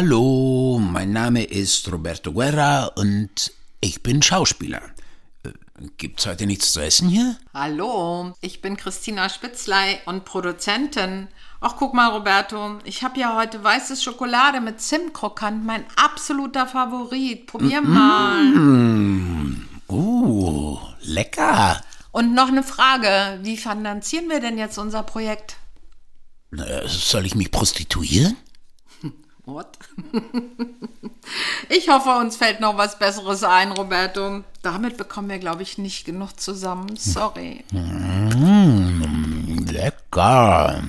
Hallo, mein Name ist Roberto Guerra und ich bin Schauspieler. Äh, Gibt's heute nichts zu essen hier? Hallo, ich bin Christina Spitzlei und Produzentin. Ach, guck mal, Roberto, ich habe ja heute weiße Schokolade mit Zimtkrokant, mein absoluter Favorit. Probier mal. Oh, lecker. Und noch eine Frage, wie finanzieren wir denn jetzt unser Projekt? Äh, Soll ich mich prostituieren? What? ich hoffe, uns fällt noch was Besseres ein, Roberto. Damit bekommen wir, glaube ich, nicht genug zusammen. Sorry. Lecker.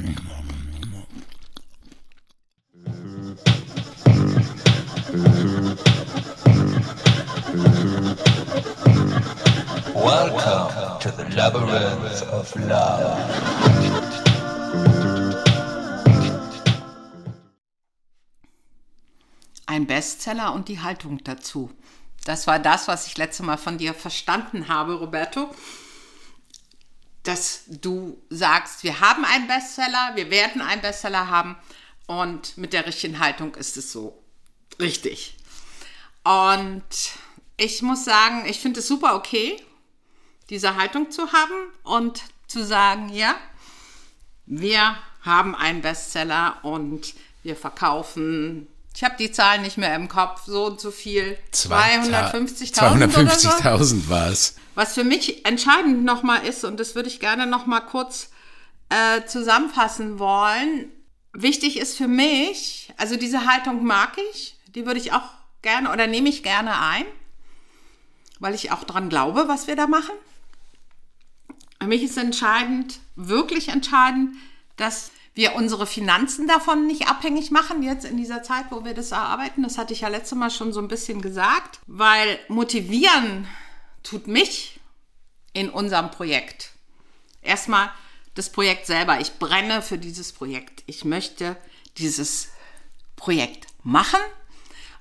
Welcome to the labyrinth of love. Bestseller und die Haltung dazu. Das war das, was ich letzte Mal von dir verstanden habe, Roberto. Dass du sagst, wir haben einen Bestseller, wir werden einen Bestseller haben und mit der richtigen Haltung ist es so richtig. Und ich muss sagen, ich finde es super okay, diese Haltung zu haben und zu sagen, ja, wir haben einen Bestseller und wir verkaufen, ich habe die Zahlen nicht mehr im Kopf, so und so viel, 250.000 oder so. 250.000 war es. Was für mich entscheidend nochmal ist, und das würde ich gerne nochmal kurz äh, zusammenfassen wollen, wichtig ist für mich, also diese Haltung mag ich, die würde ich auch gerne oder nehme ich gerne ein, weil ich auch dran glaube, was wir da machen. Für mich ist entscheidend, wirklich entscheidend, dass wir unsere Finanzen davon nicht abhängig machen, jetzt in dieser Zeit, wo wir das erarbeiten. Das hatte ich ja letztes Mal schon so ein bisschen gesagt, weil motivieren tut mich in unserem Projekt. Erstmal das Projekt selber. Ich brenne für dieses Projekt. Ich möchte dieses Projekt machen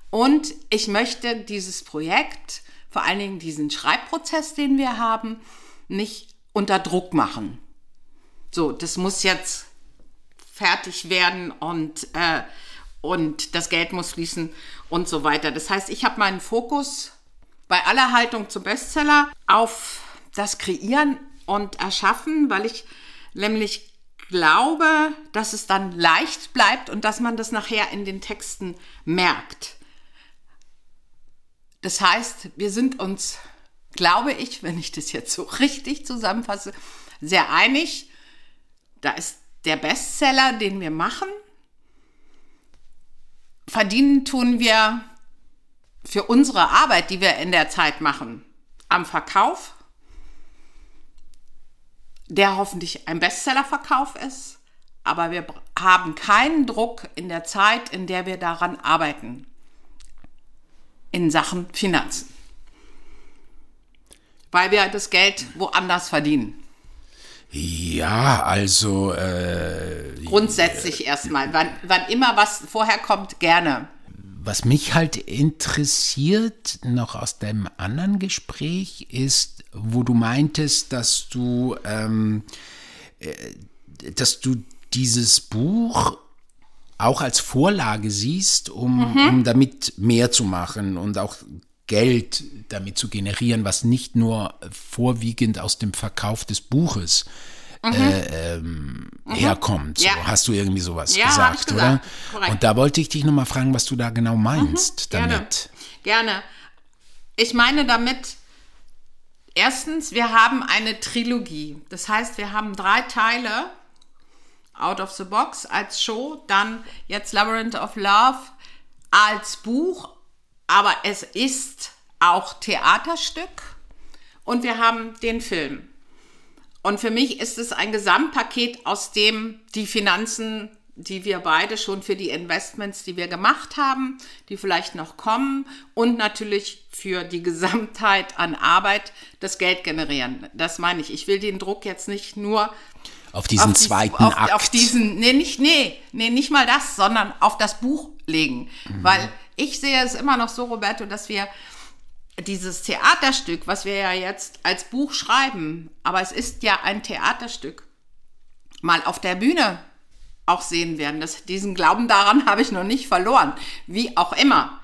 und ich möchte dieses Projekt, vor allen Dingen diesen Schreibprozess, den wir haben, nicht unter Druck machen. So, das muss jetzt fertig werden und, äh, und das Geld muss fließen und so weiter. Das heißt, ich habe meinen Fokus bei aller Haltung zum Bestseller auf das Kreieren und Erschaffen, weil ich nämlich glaube, dass es dann leicht bleibt und dass man das nachher in den Texten merkt. Das heißt, wir sind uns, glaube ich, wenn ich das jetzt so richtig zusammenfasse, sehr einig. Da ist der Bestseller, den wir machen. Verdienen tun wir für unsere Arbeit, die wir in der Zeit machen, am Verkauf, der hoffentlich ein Bestsellerverkauf ist, aber wir haben keinen Druck in der Zeit, in der wir daran arbeiten, in Sachen Finanzen, weil wir das Geld woanders verdienen. Ja, also äh, Grundsätzlich erstmal. Wann, wann immer was vorher kommt, gerne. was mich halt interessiert, noch aus deinem anderen Gespräch, ist, wo du meintest, dass du, ähm, äh, dass du dieses Buch auch als Vorlage siehst, um, um damit mehr zu machen und auch Geld damit zu generieren, was nicht nur vorwiegend aus dem Verkauf des Buches äh, ähm, herkommt. So, Ja. Hast du irgendwie sowas Ja, gesagt, gesagt. oder? Korrekt. Und da wollte ich dich nochmal fragen, was du da genau meinst Gerne. damit. Gerne. Ich meine damit, erstens, wir haben eine Trilogie. Das heißt, wir haben drei Teile. Out of the Box als Show, dann jetzt Labyrinth of Love als Buch, aber es ist auch Theaterstück und wir haben den Film. Und für mich ist es ein Gesamtpaket, aus dem die Finanzen, die wir beide schon für die Investments, die wir gemacht haben, die vielleicht noch kommen und natürlich für die Gesamtheit an Arbeit das Geld generieren. Das meine ich. Ich will den Druck jetzt nicht nur Auf diesen auf dies- zweiten auf, Akt. Auf diesen, nee, nicht, nee, nee, nicht mal das, sondern auf das Buch legen. Mhm. Weil ich sehe es immer noch so, Roberto, dass wir dieses Theaterstück, was wir ja jetzt als Buch schreiben, aber es ist ja ein Theaterstück, mal auf der Bühne auch sehen werden. Das, diesen Glauben daran habe ich noch nicht verloren. Wie auch immer.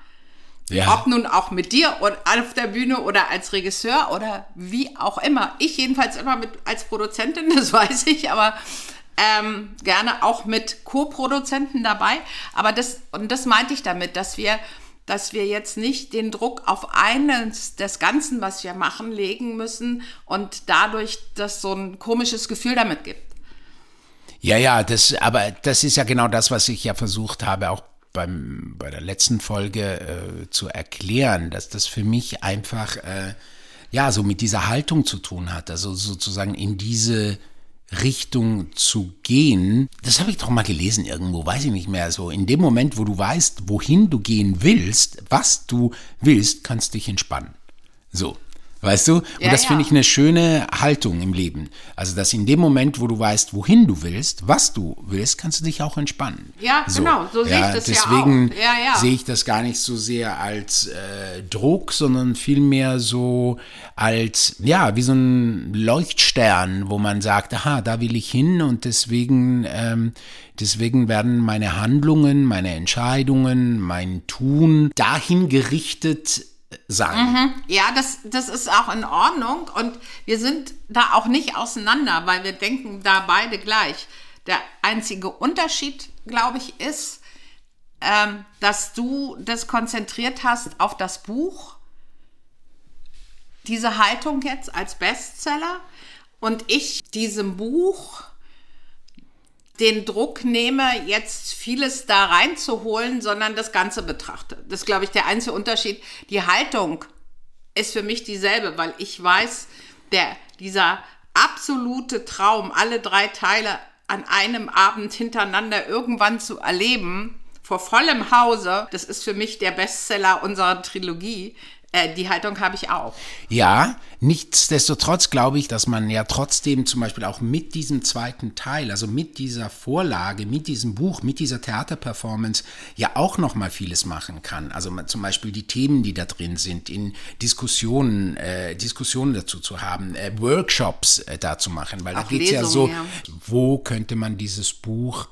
Ja. Ob nun auch mit dir oder auf der Bühne oder als Regisseur oder wie auch immer. Ich jedenfalls immer mit als Produzentin, das weiß ich, aber ähm, gerne auch mit Co-Produzenten dabei. Aber das, und das meinte ich damit, dass wir, dass wir jetzt nicht den Druck auf eines des Ganzen, was wir machen, legen müssen und dadurch das so ein komisches Gefühl damit gibt. Ja, ja, das, aber das ist ja genau das, was ich ja versucht habe, auch beim, bei der letzten Folge äh, zu erklären, dass das für mich einfach, äh, ja, so mit dieser Haltung zu tun hat, also sozusagen in diese Richtung zu gehen. Das habe ich doch mal gelesen irgendwo, weiß ich nicht mehr. So in dem Moment, wo du weißt, wohin du gehen willst, was du willst, kannst dich entspannen. So. Weißt du? Und Ja, das ja. finde ich eine schöne Haltung im Leben. Also, dass in dem Moment, wo du weißt, wohin du willst, was du willst, kannst du dich auch entspannen. Ja, genau, so sehe ich das ja deswegen auch. Ja, ja. sehe ich das gar nicht so sehr als äh, Druck, sondern vielmehr so als, ja, wie so ein Leuchtstern, wo man sagt, aha, da will ich hin und deswegen, ähm, deswegen werden meine Handlungen, meine Entscheidungen, mein Tun dahin gerichtet sein. Ja, das, das ist auch in Ordnung und wir sind da auch nicht auseinander, weil wir denken da beide gleich. Der einzige Unterschied, glaube ich, ist, ähm, dass du das konzentriert hast auf das Buch, diese Haltung jetzt als Bestseller und ich diesem Buch den Druck nehme, jetzt vieles da reinzuholen, sondern das Ganze betrachte. Das ist, glaube ich, der einzige Unterschied. Die Haltung ist für mich dieselbe, weil ich weiß, der, dieser absolute Traum, alle drei Teile an einem Abend hintereinander irgendwann zu erleben, vor vollem Hause, das ist für mich der Bestseller unserer Trilogie. Äh, die Haltung habe ich auch. Ja, nichtsdestotrotz glaube ich, dass man ja trotzdem zum Beispiel auch mit diesem zweiten Teil, also mit dieser Vorlage, mit diesem Buch, mit dieser Theaterperformance ja auch noch mal vieles machen kann. Also zum Beispiel die Themen, die da drin sind, in Diskussionen, äh, Diskussionen dazu zu haben, äh, Workshops äh, da zu machen, weil da Auch geht es ja so, Lesungen, wo könnte man dieses Buch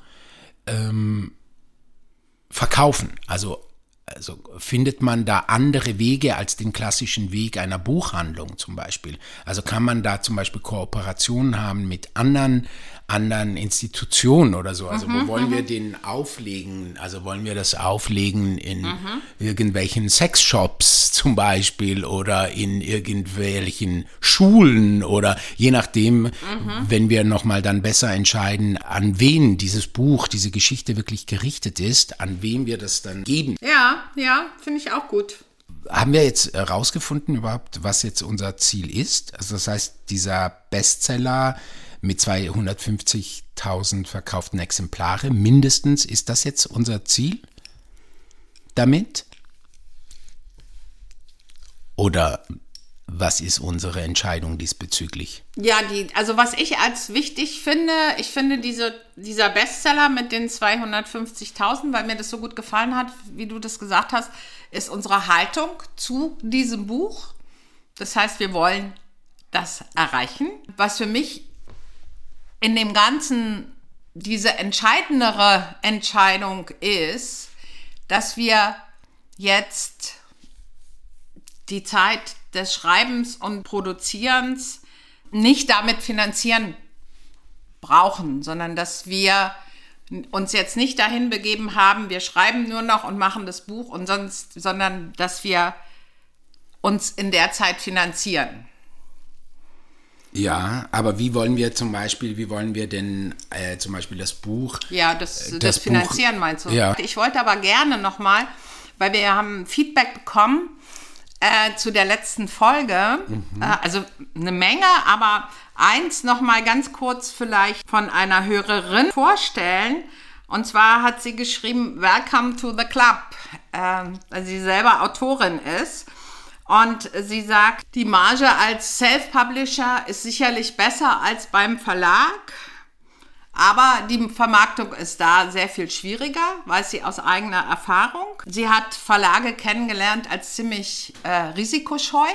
verkaufen. Also, also findet man da andere Wege als den klassischen Weg einer Buchhandlung zum Beispiel. Also kann man da zum Beispiel Kooperationen haben mit anderen anderen Institutionen oder so. Also wo wollen wir den auflegen? Also wollen wir das auflegen in irgendwelchen Sexshops zum Beispiel oder in irgendwelchen Schulen oder je nachdem, wenn wir nochmal dann besser entscheiden, an wen dieses Buch, diese Geschichte wirklich gerichtet ist, an wem wir das dann geben. Ja, ja, finde ich auch gut. Haben wir jetzt herausgefunden überhaupt, was jetzt unser Ziel ist? Also das heißt, dieser Bestseller mit 250.000 verkauften Exemplare mindestens, ist das jetzt unser Ziel damit? Oder was ist unsere Entscheidung diesbezüglich? Ja, die, also was ich als wichtig finde, ich finde diese, dieser Bestseller mit den 250.000, weil mir das so gut gefallen hat, wie du das gesagt hast, ist unsere Haltung zu diesem Buch. Das heißt, wir wollen das erreichen. Was für mich in dem Ganzen diese entscheidendere Entscheidung ist, dass wir jetzt die Zeit des Schreibens und Produzierens nicht damit finanzieren brauchen, sondern dass wir uns jetzt nicht dahin begeben haben, wir schreiben nur noch und machen das Buch und sonst, sondern dass wir uns in der Zeit finanzieren. Ja, aber wie wollen wir zum Beispiel, wie wollen wir denn äh, zum Beispiel das Buch? Ja, das, das, Das Buch- Finanzieren meinst du? Ja. Ich wollte aber gerne nochmal, weil wir haben Feedback bekommen äh, zu der letzten Folge, Mhm. äh, also eine Menge, aber eins nochmal ganz kurz vielleicht von einer Hörerin vorstellen. Und zwar hat sie geschrieben, Welcome to the Club, ähm, weil sie selber Autorin ist. Und sie sagt, die Marge als Self-Publisher ist sicherlich besser als beim Verlag. Aber die Vermarktung ist da sehr viel schwieriger, weiß sie aus eigener Erfahrung. Sie hat Verlage kennengelernt als ziemlich äh, risikoscheu.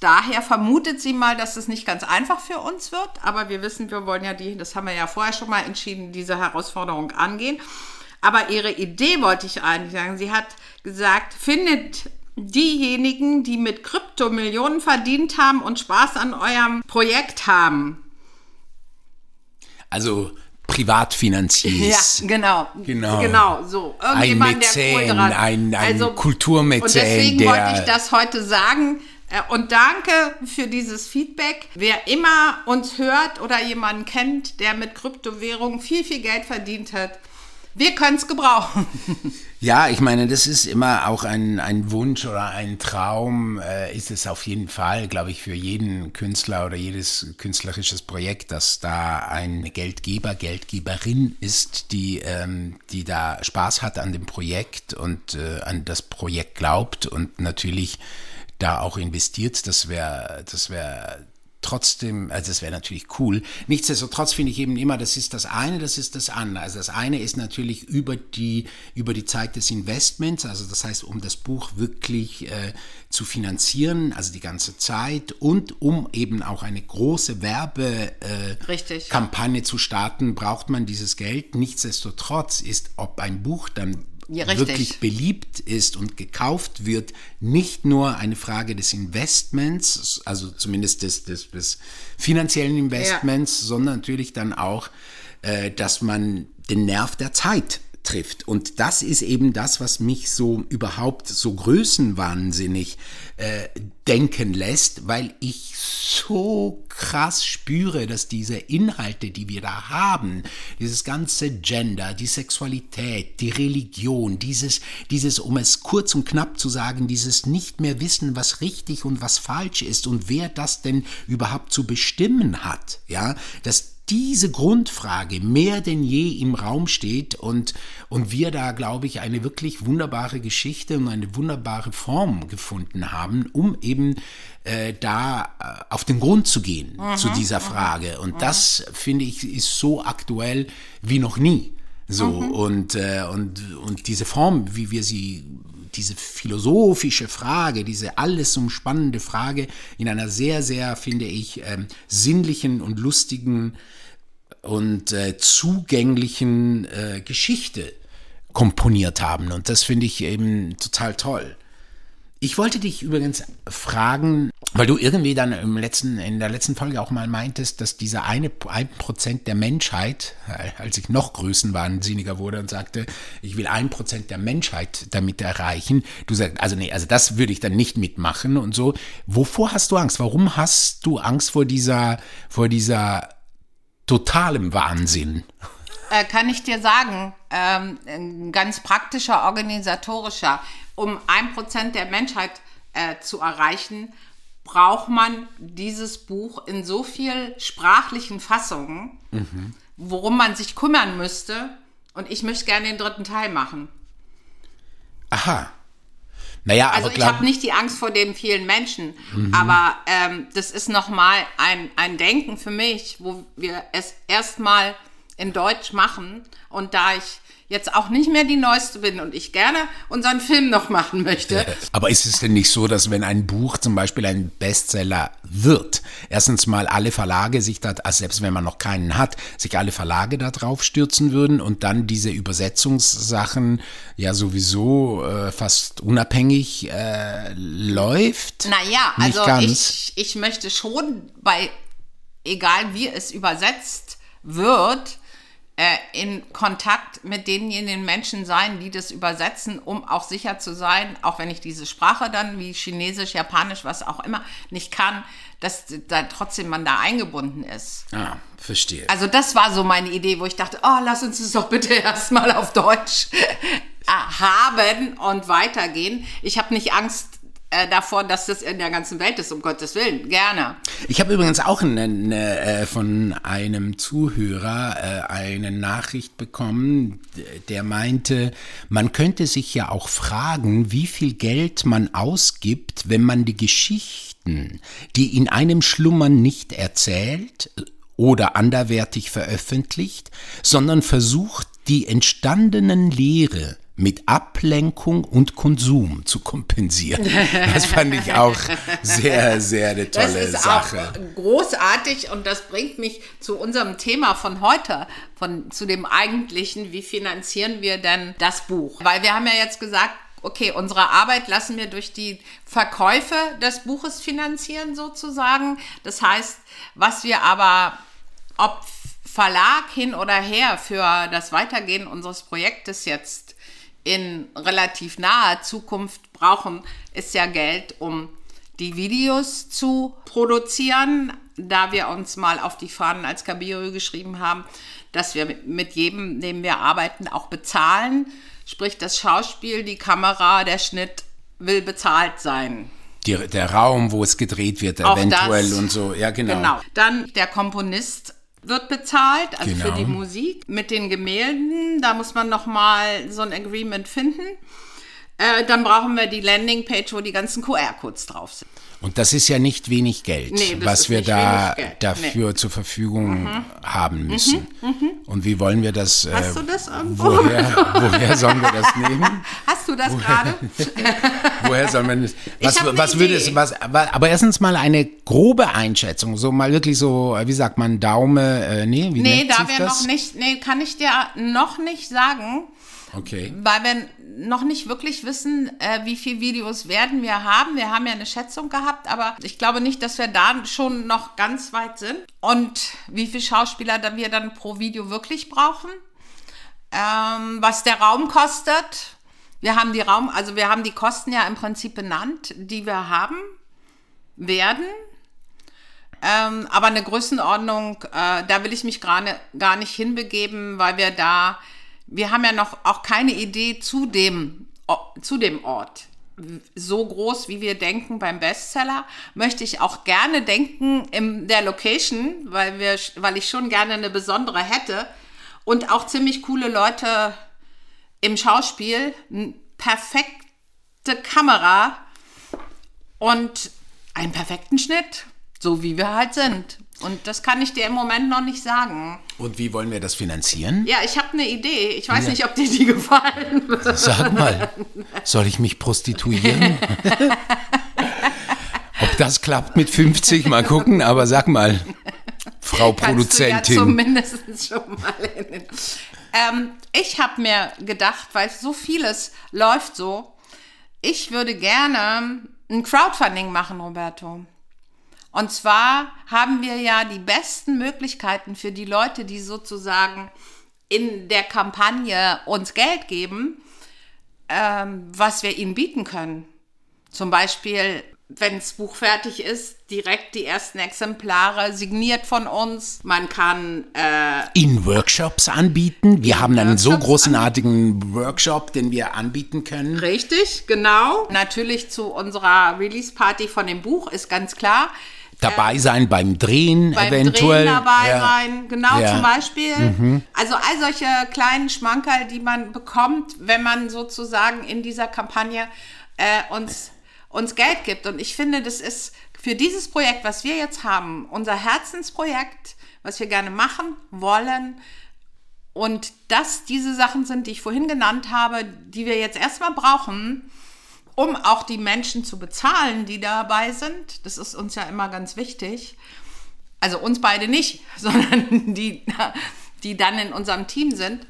daher vermutet sie mal, dass es nicht ganz einfach für uns wird. Aber wir wissen, wir wollen ja die, das haben wir ja vorher schon mal entschieden, diese Herausforderung angehen. Aber ihre Idee wollte ich eigentlich sagen. Sie hat gesagt, findet diejenigen, die mit Krypto Millionen verdient haben und Spaß an eurem Projekt haben. Also privat finanziert. Ja, genau. Genau. Genau, so. Ein Mäzen, dran- ein, ein Also, Kulturmäzen, Und deswegen der... wollte ich das heute sagen. Äh, Und danke für dieses Feedback. Wer immer uns hört oder jemanden kennt, der mit Kryptowährungen viel, viel Geld verdient hat, wir können es gebrauchen. Ja, ich meine, das ist immer auch ein, ein Wunsch oder ein Traum, äh, ist es auf jeden Fall, glaube ich, für jeden Künstler oder jedes künstlerisches Projekt, dass da ein Geldgeber, Geldgeberin ist, die, ähm, die da Spaß hat an dem Projekt und äh, an das Projekt glaubt und natürlich da auch investiert. Das wäre, das wäre trotzdem, also das wäre natürlich cool. Nichtsdestotrotz finde ich eben immer, das ist das eine, das ist das andere. Also das eine ist natürlich über die, über die Zeit des Investments, also das heißt, um das Buch wirklich äh, zu finanzieren, also die ganze Zeit und um eben auch eine große Werbe, äh, zu starten, braucht man dieses Geld. Nichtsdestotrotz ist, ob ein Buch dann Ja, wirklich beliebt ist und gekauft wird, nicht nur eine Frage des Investments, also zumindest des, des, des finanziellen Investments, sondern natürlich dann auch, äh, dass man den Nerv der Zeit trifft. Und das ist eben das, was mich so überhaupt so größenwahnsinnig äh, denken lässt, weil ich so krass spüre, dass diese Inhalte, die wir da haben, dieses ganze Gender, die Sexualität, die Religion, dieses, dieses, um es kurz und knapp zu sagen, dieses nicht mehr wissen, was richtig und was falsch ist und wer das denn überhaupt zu bestimmen hat, ja, dass diese Grundfrage mehr denn je im Raum steht und, und wir da, glaube ich, eine wirklich wunderbare Geschichte und eine wunderbare Form gefunden haben, um eben äh, da äh, auf den Grund zu gehen zu dieser Frage. Und das, finde ich, ist so aktuell wie noch nie. So, und, äh, und, und diese Form, wie wir sie diese philosophische Frage, diese alles umspannende Frage in einer sehr, sehr, finde ich, ähm, sinnlichen und lustigen und äh, zugänglichen äh, Geschichte komponiert haben. Und das finde ich eben total toll. Ich wollte dich übrigens fragen, weil du irgendwie dann im letzten, in der letzten Folge auch mal meintest, dass dieser eine, ein Prozent der Menschheit, äh, als ich noch größenwahnsinniger wurde und sagte, ich will ein Prozent der Menschheit damit erreichen. Du sagst, also nee, also das würde ich dann nicht mitmachen und so. Wovor hast du Angst? Warum hast du Angst vor dieser, vor dieser totalem Wahnsinn? Äh, kann ich dir sagen, ähm, ganz praktischer, organisatorischer, um ein Prozent der Menschheit äh, zu erreichen, braucht man dieses Buch in so viel sprachlichen Fassungen, worum man sich kümmern müsste. Und ich möchte gerne den dritten Teil machen. Aha. Naja, Also ich habe nicht die Angst vor den vielen Menschen, aber ähm, das ist nochmal ein, ein Denken für mich, wo wir es erstmal in Deutsch machen und da ich jetzt auch nicht mehr die Neueste bin und ich gerne unseren Film noch machen möchte, Aber ist es denn nicht so, dass wenn ein Buch zum Beispiel ein Bestseller wird, erstens mal alle Verlage sich da, also selbst wenn man noch keinen hat, sich alle Verlage da drauf stürzen würden und dann diese Übersetzungssachen ja sowieso äh, fast unabhängig äh, läuft? Naja, Nicht also ganz. ich, ich möchte schon bei, egal wie es übersetzt wird, äh, in Kontakt mit denjenigen Menschen sein, die das übersetzen, um auch sicher zu sein, auch wenn ich diese Sprache dann wie Chinesisch, Japanisch, was auch immer nicht kann, dass da trotzdem man da eingebunden ist. Ah, verstehe. Also das war so meine Idee, wo ich dachte, oh, lass uns das doch bitte erstmal auf Deutsch äh, haben und weitergehen. Ich habe nicht Angst äh, davor, dass das in der ganzen Welt ist, um Gottes Willen. Gerne. Ich habe übrigens auch eine, eine, äh, von einem Zuhörer äh, eine Nachricht bekommen, der meinte, man könnte sich ja auch fragen, wie viel Geld man ausgibt, wenn man die Geschichten, die in einem schlummern, nicht erzählt oder anderwertig veröffentlicht, sondern versucht, die entstandenen Lehre mit Ablenkung und Konsum zu kompensieren. Das fand ich auch sehr, sehr eine tolle das ist Sache. Auch großartig und das bringt mich zu unserem Thema von heute, von, zu dem eigentlichen, wie finanzieren wir denn das Buch? Weil wir haben ja jetzt gesagt, okay, unsere Arbeit lassen wir durch die Verkäufe des Buches finanzieren sozusagen. Das heißt, was wir aber, ob Verlag hin oder her für das Weitergehen unseres Projektes jetzt in relativ naher Zukunft brauchen, ist ja Geld, um die Videos zu produzieren, da wir uns mal auf die Fahnen als Kabiro geschrieben haben, dass wir mit jedem, dem wir arbeiten, auch bezahlen. Sprich, das Schauspiel, die Kamera, der Schnitt will bezahlt sein. Die, der Raum, wo es gedreht wird, Auch eventuell das. und so. Ja, genau. Genau. Dann der Komponist wird bezahlt, also Genau. für die Musik. Mit den Gemälden, da muss man noch mal so ein Agreement finden. Äh, dann brauchen wir die Landingpage, wo die ganzen QR-Codes drauf sind. Und das ist ja nicht wenig Geld, Nee, was wir da dafür zur Verfügung haben müssen. Und wie wollen wir das? Mhm, Hast äh, du das irgendwo? Woher, woher sollen wir das nehmen? Hast du das gerade? Woher soll man das? Was, was würde es, was, aber erstens mal eine grobe Einschätzung, so mal wirklich so, wie sagt man, Daume, äh, nee, wie Nee, da wir noch nicht, nee, kann ich dir noch nicht sagen, Okay. weil wir noch nicht wirklich wissen, äh, wie viele Videos werden wir haben. Wir haben ja eine Schätzung gehabt, aber ich glaube nicht, dass wir da schon noch ganz weit sind. Und wie viele Schauspieler dann wir dann pro Video wirklich brauchen. Ähm, was der Raum kostet. Wir haben die Raum, also wir haben die Kosten ja im Prinzip benannt, die wir haben werden. Ähm, aber eine Größenordnung, äh, da will ich mich gerade gar nicht hinbegeben, weil wir da, wir haben ja noch auch keine Idee zu dem, zu dem Ort. So groß, wie wir denken beim Bestseller, möchte ich auch gerne denken in der Location, weil, wir, weil ich schon gerne eine besondere hätte und auch ziemlich coole Leute im Schauspiel, perfekte Kamera und einen perfekten Schnitt, so wie wir halt sind. Und das kann ich dir im Moment noch nicht sagen. Und wie wollen wir das finanzieren? Ja, ich habe eine Idee. Ich weiß nicht, ob dir die gefallen wird. Sag mal, soll ich mich prostituieren? Ob das klappt mit 50, mal gucken, aber sag mal, Frau du ja Produzentin. zumindest schon mal in den ähm, Ich habe mir gedacht, weil so vieles läuft so, ich würde gerne ein Crowdfunding machen, Roberto. Und zwar haben wir ja die besten Möglichkeiten für die Leute, die sozusagen in der Kampagne uns Geld geben, ähm, was wir ihnen bieten können. Zum Beispiel, wenn das Buch fertig ist, direkt die ersten Exemplare signiert von uns. Man kann äh, in Workshops anbieten. Wir haben einen so Workshops großenartigen Workshop, den wir anbieten können. richtig, genau. Natürlich zu unserer Release-Party von dem Buch ist ganz klar. Dabei sein beim Drehen beim eventuell. Drehen dabei Ja. sein, genau Ja. Mhm. zum Beispiel. Also all solche kleinen Schmankerl, die man bekommt, wenn man sozusagen in dieser Kampagne äh, uns, uns Geld gibt. Und ich finde, das ist für dieses Projekt, was wir jetzt haben, unser Herzensprojekt, was wir gerne machen wollen. Und das diese Sachen sind, die ich vorhin genannt habe, die wir jetzt erstmal brauchen, um auch die Menschen zu bezahlen, die dabei sind. Das ist uns ja immer ganz wichtig. Also uns beide nicht, sondern die, die dann in unserem Team sind.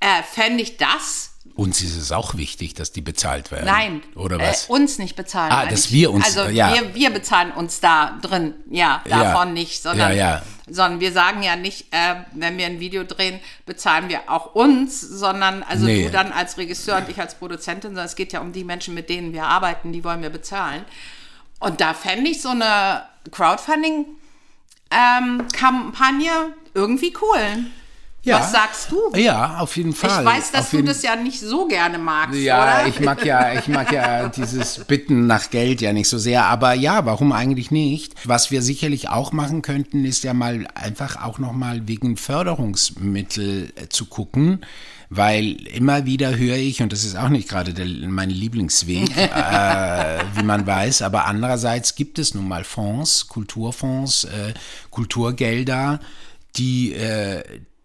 Äh, Fände ich das Uns ist es auch wichtig, dass die bezahlt werden. Nein, Oder was? Äh, uns nicht bezahlen. Ah, dass ich. wir uns- Also ja. wir, wir bezahlen uns da drin, ja, Ja. davon nicht, sondern, Ja, ja. sondern wir sagen ja nicht, äh, wenn wir ein Video drehen, bezahlen wir auch uns, sondern also Nee. du dann als Regisseur und ich als Produzentin, sondern es geht ja um die Menschen, mit denen wir arbeiten, die wollen wir bezahlen. Und da fände ich so eine Crowdfunding-Kampagne irgendwie cool. Ja. Was sagst du? Ja, auf jeden Fall. Ich weiß, dass auf du jeden das ja nicht so gerne magst, Ja, oder? ich mag ja, ich mag ja dieses Bitten nach Geld ja nicht so sehr, aber ja, warum eigentlich nicht? Was wir sicherlich auch machen könnten, ist ja mal einfach auch noch mal wegen Förderungsmittel äh, zu gucken, weil immer wieder höre ich und das ist auch nicht gerade der, mein Lieblingsweg, äh, wie man weiß, aber andererseits gibt es nun mal Fonds, Kulturfonds, äh, Kulturgelder, die äh,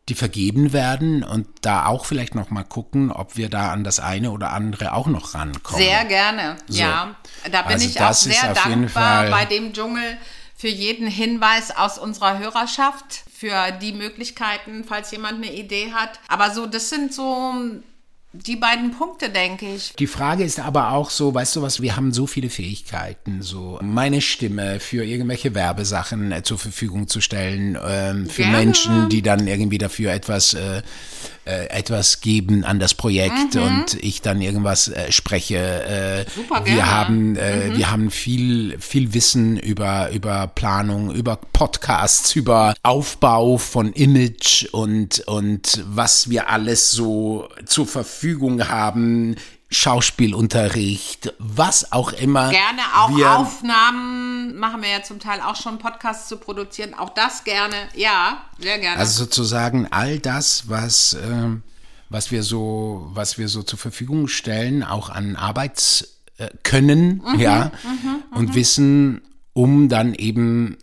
die vergeben werden und da auch vielleicht noch mal gucken, ob wir da an das eine oder andere auch noch rankommen. Sehr gerne, So. ja. Da bin Also ich auch sehr dankbar bei dem Dschungel für jeden Hinweis aus unserer Hörerschaft, für die Möglichkeiten, falls jemand eine Idee hat. Aber so, das sind so die beiden Punkte, denke ich. Die Frage ist aber auch so, weißt du was, wir haben so viele Fähigkeiten, so meine Stimme für irgendwelche Werbesachen äh, zur Verfügung zu stellen, ähm, für Gerne. Menschen, die dann irgendwie dafür etwas, äh, äh, etwas geben an das Projekt und ich dann irgendwas äh, spreche. Äh, Super wir gerne. haben, äh, wir haben viel, viel Wissen über, über Planung, über Podcasts, über Aufbau von Image und, und was wir alles so zur Verfügung haben. Schauspielunterricht, was auch immer. Gerne auch wir, Aufnahmen, machen wir ja zum Teil auch schon Podcasts zu produzieren. Auch das gerne, ja, sehr gerne. Also sozusagen all das, was, ähm, was wir so, was wir so zur Verfügung stellen, auch an Arbeits äh, können, Mhm, ja, und Wissen, um dann eben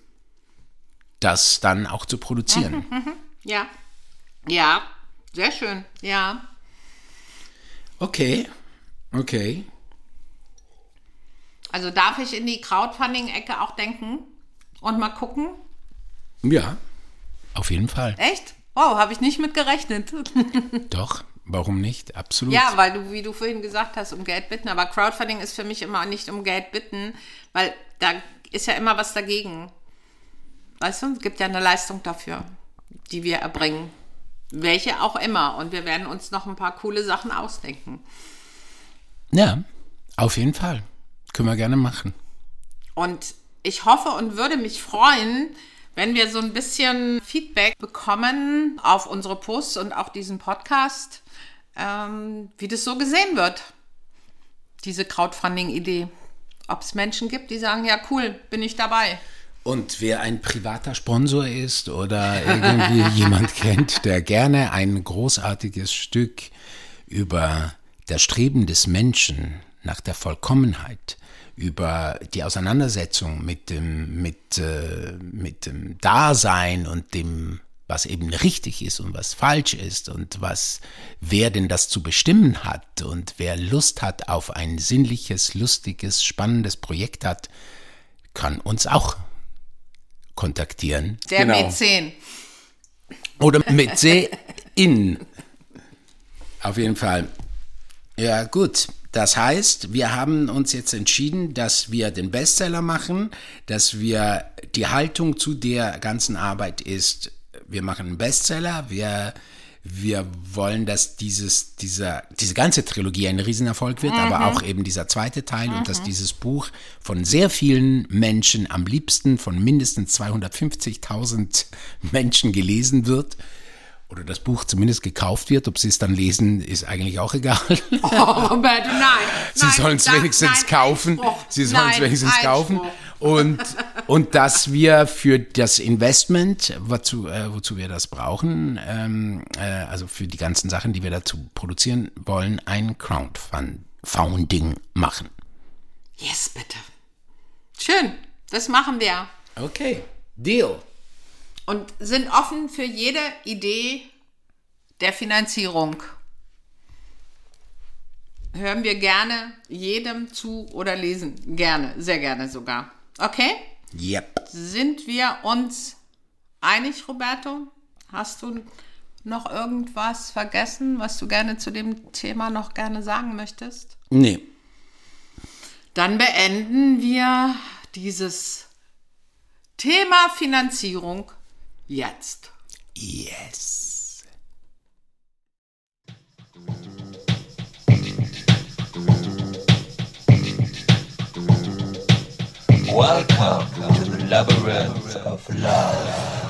das dann auch zu produzieren. Mhm. ja, ja, sehr schön, ja. Okay, okay. Also darf ich in die Crowdfunding-Ecke auch denken und mal gucken? Ja, auf jeden Fall. Echt? Wow, habe ich nicht mit gerechnet. Doch, warum nicht? Absolut. ja, weil du, wie du vorhin gesagt hast, um Geld bitten. Aber Crowdfunding ist für mich immer nicht um Geld bitten, weil da ist ja immer was dagegen. Weißt du, es gibt ja eine Leistung dafür, die wir erbringen. Welche auch immer. Und wir werden uns noch ein paar coole Sachen ausdenken. Ja, auf jeden Fall. Können wir gerne machen. Und ich hoffe und würde mich freuen, wenn wir so ein bisschen Feedback bekommen auf unsere Posts und auch diesen Podcast, ähm, wie das so gesehen wird, diese Crowdfunding-Idee. Ob es Menschen gibt, die sagen, ja cool, bin ich dabei. Und wer ein privater Sponsor ist oder irgendwie jemand kennt, der gerne ein großartiges Stück über das Streben des Menschen nach der Vollkommenheit, über die Auseinandersetzung mit dem, mit, äh, mit dem Dasein und dem, was eben richtig ist und was falsch ist und was, wer denn das zu bestimmen hat und wer Lust hat auf ein sinnliches, lustiges, spannendes Projekt hat, kann uns auch kontaktieren. Der Mäzen. Oder in. Auf jeden Fall. Ja, gut. Das heißt, wir haben uns jetzt entschieden, dass wir den Bestseller machen, dass wir die Haltung zu der ganzen Arbeit ist, wir machen einen Bestseller, wir, wir wollen, dass dieses, dieser, diese ganze Trilogie ein Riesenerfolg wird, aber auch eben dieser zweite Teil und dass dieses Buch von sehr vielen Menschen, am liebsten von mindestens 250.000 Menschen gelesen wird oder das Buch zumindest gekauft wird. Ob sie es dann lesen, ist eigentlich auch egal. Oh, Roberto, nein. Sie sollen es wenigstens nein, kaufen. Einspruch. Sie sollen es wenigstens kaufen. Und, und dass wir für das Investment, wozu, äh, wozu wir das brauchen, ähm, äh, also für die ganzen Sachen, die wir dazu produzieren wollen, ein Crowdfunding machen. Yes, bitte. Schön, das machen wir. Okay, Deal. Und sind offen für jede Idee der Finanzierung. Hören wir gerne jedem zu oder lesen. Gerne, sehr gerne sogar. Okay? Yep. Sind wir uns einig, Roberto? Hast du noch irgendwas vergessen, was du gerne zu dem Thema noch gerne sagen möchtest? Nee. Dann beenden wir dieses Thema Finanzierung jetzt. Yes. Welcome to the labyrinth of love.